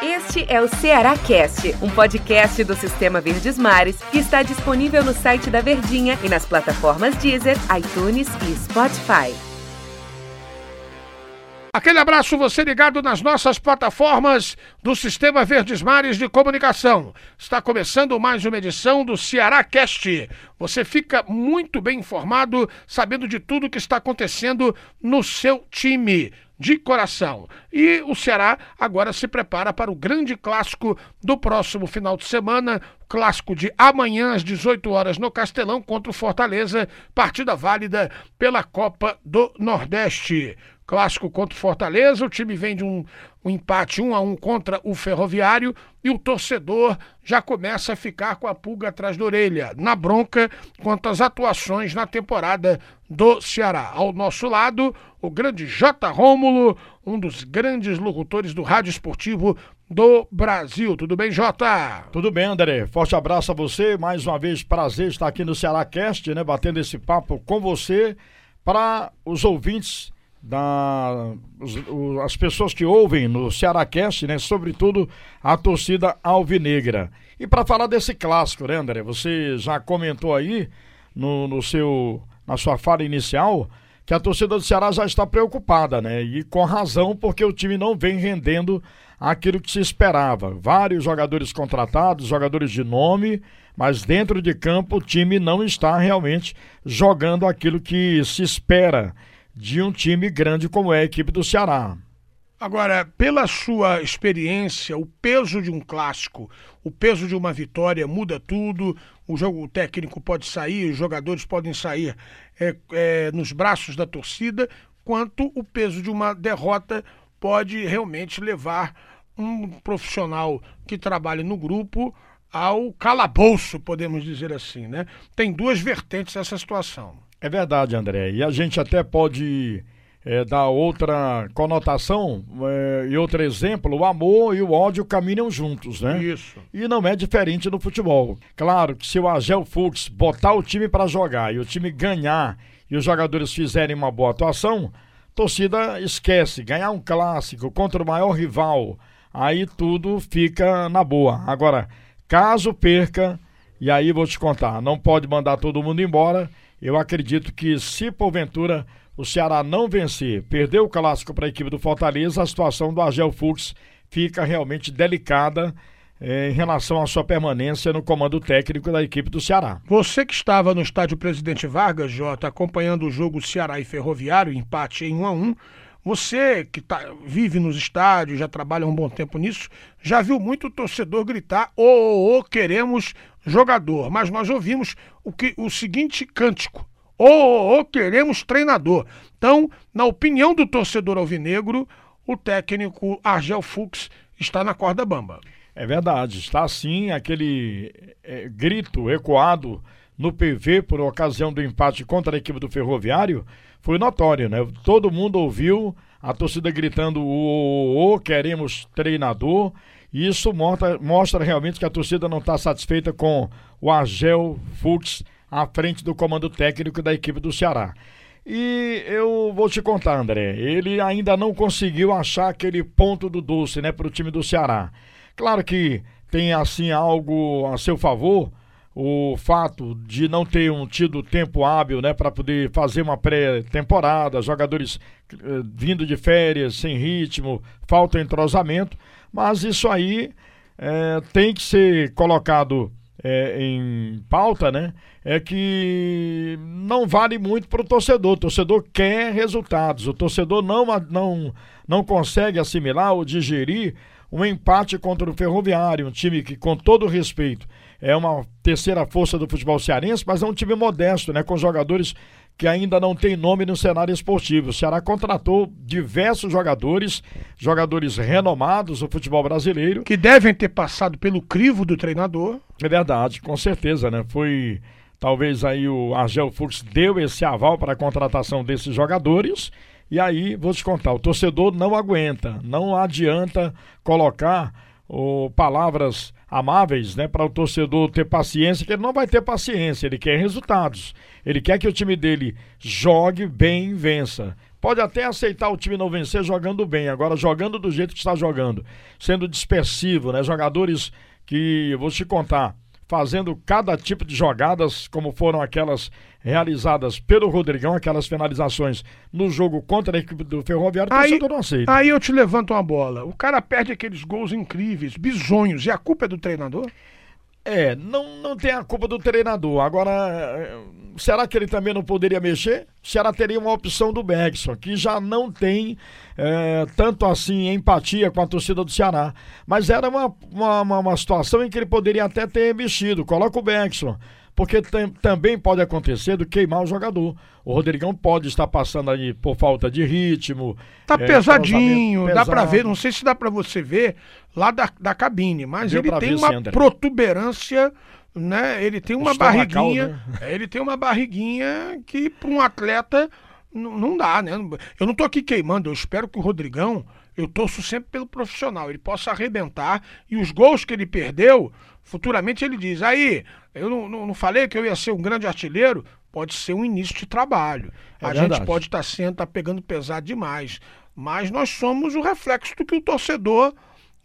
Este é o Ceará Cast, um podcast do Sistema Verdes Mares que está disponível no site da Verdinha e nas plataformas Deezer, iTunes e Spotify. Aquele abraço você ligado nas nossas plataformas do Sistema Verdes Mares de Comunicação. Está começando mais uma edição do Ceará Cast. Você fica muito bem informado, sabendo de tudo que está acontecendo no seu time de coração. E o Ceará agora se prepara para o grande clássico do próximo final de semana, clássico de amanhã às 18 horas no Castelão contra o Fortaleza, partida válida pela Copa do Nordeste. Clássico contra o Fortaleza, o time vem de um, um, empate 1 a 1 contra o Ferroviário e o torcedor já começa a ficar com a pulga atrás da orelha, na bronca quanto às atuações na temporada do Ceará. Ao nosso lado, o grande J. Rômulo, um dos grandes locutores do rádio esportivo do Brasil. Tudo bem, Jota? Tudo bem, André. Forte abraço a você. Mais uma vez, prazer estar aqui no Ceará Cast, né? Batendo esse papo com você para os ouvintes da os, as pessoas que ouvem no Cearacast, né, sobretudo a torcida alvinegra. E para falar desse clássico, né, André? Você já comentou aí no, no seu na sua fala inicial que a torcida do Ceará já está preocupada, né? E com razão, porque o time não vem rendendo aquilo que se esperava. Vários jogadores contratados, jogadores de nome, mas dentro de campo o time não está realmente jogando aquilo que se espera de um time grande como é a equipe do Ceará. Agora, pela sua experiência, o peso de um clássico, o peso de uma vitória muda tudo. O jogo técnico pode sair, os jogadores podem sair é, é, nos braços da torcida, quanto o peso de uma derrota pode realmente levar um profissional que trabalha no grupo ao calabouço, podemos dizer assim, né? Tem duas vertentes essa situação. É verdade, André. E a gente até pode é, dar outra conotação é, e outro exemplo: o amor e o ódio caminham juntos, né? Isso. E não é diferente no futebol. Claro que se o Agel Fux botar o time para jogar e o time ganhar e os jogadores fizerem uma boa atuação, torcida esquece. Ganhar um clássico contra o maior rival, aí tudo fica na boa. Agora, caso perca, e aí vou te contar, não pode mandar todo mundo embora eu acredito que se porventura o Ceará não vencer, perder o clássico para a equipe do Fortaleza, a situação do Argel Fux fica realmente delicada eh, em relação à sua permanência no comando técnico da equipe do Ceará. Você que estava no estádio Presidente Vargas, Jota, acompanhando o jogo Ceará e Ferroviário, empate em 1 a 1 você que tá, vive nos estádios, já trabalha um bom tempo nisso, já viu muito torcedor gritar: ô, ô, ô queremos jogador. Mas nós ouvimos o, que, o seguinte cântico: ô, ô, ô, queremos treinador. Então, na opinião do torcedor alvinegro, o técnico Argel Fux está na corda bamba. É verdade, está sim aquele é, grito ecoado no PV por ocasião do empate contra a equipe do Ferroviário foi notório, né? Todo mundo ouviu a torcida gritando o, o, queremos treinador. E isso mostra, mostra realmente que a torcida não está satisfeita com o Argel Fux à frente do comando técnico da equipe do Ceará. E eu vou te contar, André, ele ainda não conseguiu achar aquele ponto do doce, né, para o time do Ceará. Claro que tem assim algo a seu favor, o fato de não ter um, tido tempo hábil né, para poder fazer uma pré-temporada, jogadores eh, vindo de férias, sem ritmo, falta entrosamento, mas isso aí eh, tem que ser colocado eh, em pauta, né? É que não vale muito para o torcedor. O torcedor quer resultados. O torcedor não, não, não consegue assimilar ou digerir um empate contra o Ferroviário, um time que, com todo respeito, é uma terceira força do futebol cearense, mas é um time modesto, né? Com jogadores que ainda não tem nome no cenário esportivo. O Ceará contratou diversos jogadores, jogadores renomados do futebol brasileiro. Que devem ter passado pelo crivo do treinador. É verdade, com certeza, né? Foi. Talvez aí o Argel Fux deu esse aval para a contratação desses jogadores. E aí, vou te contar, o torcedor não aguenta, não adianta colocar oh, palavras amáveis, né, para o torcedor ter paciência, que ele não vai ter paciência, ele quer resultados. Ele quer que o time dele jogue bem e vença. pode até aceitar o time não vencer jogando bem, agora jogando do jeito que está jogando, sendo dispersivo, né? Jogadores que, vou te contar, fazendo cada tipo de jogadas, como foram aquelas realizadas pelo Rodrigão, aquelas finalizações no jogo contra a equipe do Ferroviário, aí, não aceita. Aí eu te levanto uma bola. O cara perde aqueles gols incríveis, bizonhos, e a culpa é do treinador? É, não, não tem a culpa do treinador. Agora, será que ele também não poderia mexer? Será teria uma opção do Bergson, que já não tem é, tanto assim empatia com a torcida do Ceará. Mas era uma, uma, uma, situação em que ele poderia até ter mexido. Coloca o Bergson porque também pode acontecer do queimar o jogador. O Rodrigão pode estar passando aí por falta de ritmo. Tá é, pesadinho, dá para ver, não sei se dá para você ver lá da, da cabine, mas Deu ele tem uma protuberância, né? Ele tem uma barriguinha, né? ele tem uma barriguinha que para um atleta não dá, né? Eu não tô aqui queimando, eu espero que o Rodrigão, eu torço sempre pelo profissional, ele possa arrebentar e os gols que ele perdeu, futuramente ele diz, aí, eu não, não, não falei que eu ia ser um grande artilheiro? Pode ser um início de trabalho. É a verdade. gente pode estar tá sendo, tá pegando pesado demais, mas nós somos o reflexo do que o torcedor,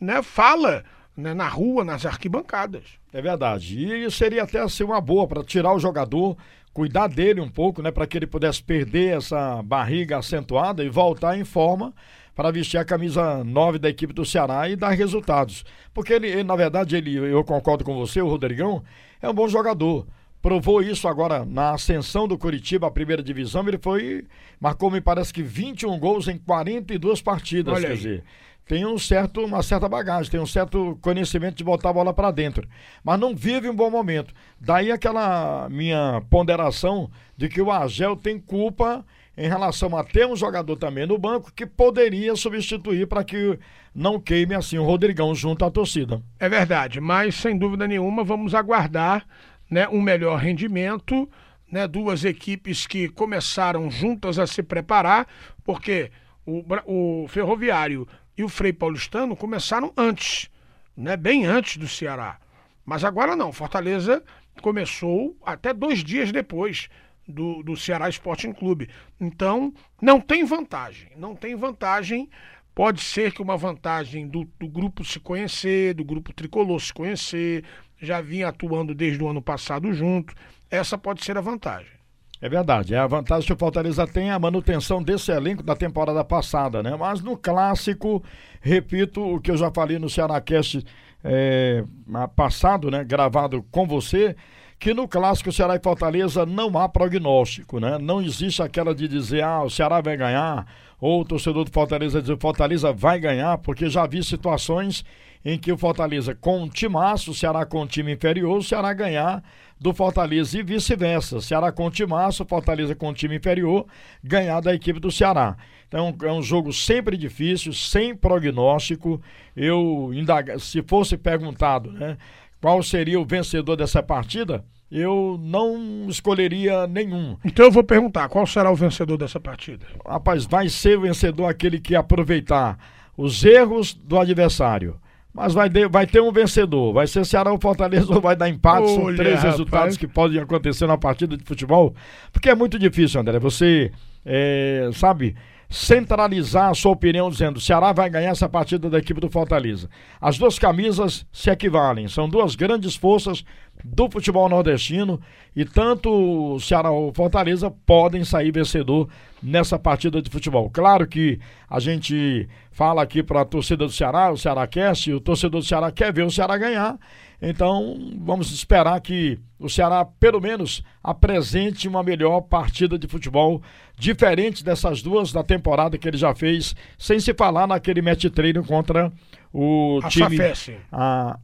né, fala né, na rua, nas arquibancadas. É verdade. E seria até assim uma boa para tirar o jogador cuidar dele um pouco, né, para que ele pudesse perder essa barriga acentuada e voltar em forma para vestir a camisa 9 da equipe do Ceará e dar resultados. Porque ele, ele, na verdade, ele, eu concordo com você, o Rodrigão é um bom jogador. Provou isso agora na ascensão do Curitiba à primeira divisão. Ele foi. Marcou, me parece que 21 gols em 42 partidas. Olha quer aí. dizer, tem um certo, uma certa bagagem, tem um certo conhecimento de botar a bola para dentro, mas não vive um bom momento. Daí aquela minha ponderação de que o Agel tem culpa em relação a ter um jogador também no banco que poderia substituir para que não queime assim o Rodrigão junto à torcida. É verdade, mas sem dúvida nenhuma vamos aguardar né, um melhor rendimento, né, duas equipes que começaram juntas a se preparar, porque o, o Ferroviário e o Frei Paulistano começaram antes, né? bem antes do Ceará. Mas agora não, Fortaleza começou até dois dias depois do, do Ceará Sporting Clube. Então, não tem vantagem. Não tem vantagem. Pode ser que uma vantagem do, do grupo se conhecer, do grupo tricolor se conhecer, já vinha atuando desde o ano passado junto. Essa pode ser a vantagem. É verdade, é a vantagem que o Fortaleza tem é a manutenção desse elenco da temporada passada, né? Mas no clássico, repito o que eu já falei no Cearácast é, passado, né? Gravado com você, que no clássico Ceará e Fortaleza não há prognóstico, né? Não existe aquela de dizer, ah, o Ceará vai ganhar, ou o torcedor do Fortaleza dizer, Fortaleza vai ganhar, porque já vi situações em que o Fortaleza com um timaço, o Ceará com um time inferior, o Ceará ganhar do Fortaleza e vice-versa. Ceará com timaço, Fortaleza com time inferior, ganhar da equipe do Ceará. Então é um jogo sempre difícil, sem prognóstico. Eu, se fosse perguntado né, qual seria o vencedor dessa partida, eu não escolheria nenhum. Então eu vou perguntar, qual será o vencedor dessa partida? Rapaz, vai ser o vencedor aquele que aproveitar os erros do adversário mas vai, de, vai ter um vencedor. Vai ser Ceará ou Fortaleza ou vai dar empate. Olha, São três rapaz. resultados que podem acontecer na partida de futebol. Porque é muito difícil, André. Você, é, sabe, centralizar a sua opinião dizendo Ceará vai ganhar essa partida da equipe do Fortaleza. As duas camisas se equivalem. São duas grandes forças do futebol nordestino e tanto o Ceará ou Fortaleza podem sair vencedor nessa partida de futebol. Claro que a gente fala aqui para a torcida do Ceará, o Ceará quer, se o torcedor do Ceará quer ver o Ceará ganhar, então vamos esperar que o Ceará pelo menos apresente uma melhor partida de futebol diferente dessas duas da temporada que ele já fez, sem se falar naquele match treino contra o a time Safesse. a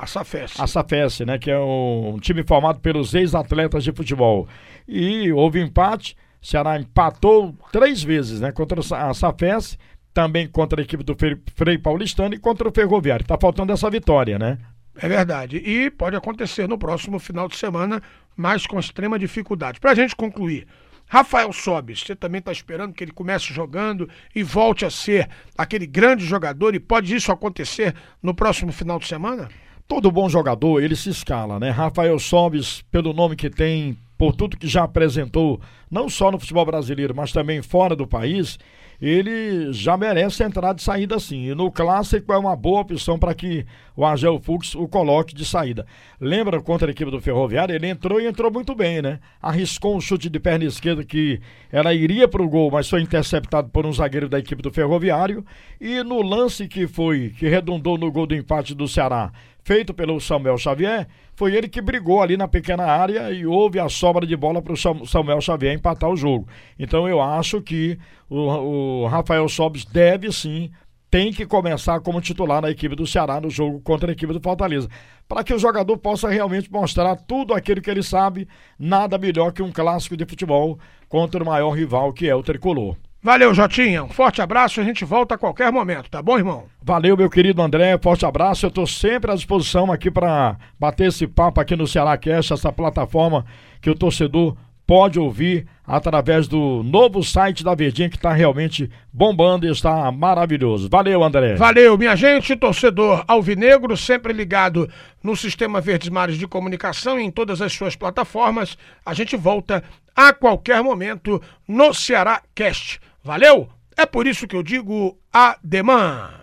a Safes. A Safes, né? Que é um time formado pelos ex-atletas de futebol. E houve empate. Ceará empatou três vezes, né? Contra a Safes, também contra a equipe do Frei Paulistano e contra o Ferroviário. Tá faltando essa vitória, né? É verdade. E pode acontecer no próximo final de semana, mas com extrema dificuldade. Para a gente concluir, Rafael Sobis, você também está esperando que ele comece jogando e volte a ser aquele grande jogador e pode isso acontecer no próximo final de semana? Todo bom jogador, ele se escala, né? Rafael Sobis, pelo nome que tem, por tudo que já apresentou, não só no futebol brasileiro, mas também fora do país, ele já merece entrar de saída sim. E no clássico é uma boa opção para que o Argel Fux o coloque de saída. Lembra contra a equipe do Ferroviário? Ele entrou e entrou muito bem, né? Arriscou um chute de perna esquerda que ela iria para o gol, mas foi interceptado por um zagueiro da equipe do Ferroviário. E no lance que foi, que redundou no gol do empate do Ceará, feito pelo Samuel Xavier, foi ele que brigou ali na pequena área e houve a sobra de bola para o Samuel Xavier empatar o jogo. Então eu acho que o, o Rafael Sobis deve sim tem que começar como titular na equipe do Ceará no jogo contra a equipe do Fortaleza, para que o jogador possa realmente mostrar tudo aquilo que ele sabe, nada melhor que um clássico de futebol contra o maior rival que é o tricolor. Valeu, Jotinha. Um forte abraço. A gente volta a qualquer momento, tá bom, irmão? Valeu, meu querido André. Forte abraço. Eu tô sempre à disposição aqui para bater esse papo aqui no Ceará Cast, essa plataforma que o torcedor pode ouvir através do novo site da Verdinha que está realmente bombando e está maravilhoso. Valeu, André. Valeu, minha gente, torcedor alvinegro, sempre ligado no Sistema Verdes Mares de Comunicação e em todas as suas plataformas. A gente volta a qualquer momento no Ceará Cast. Valeu? É por isso que eu digo ademã.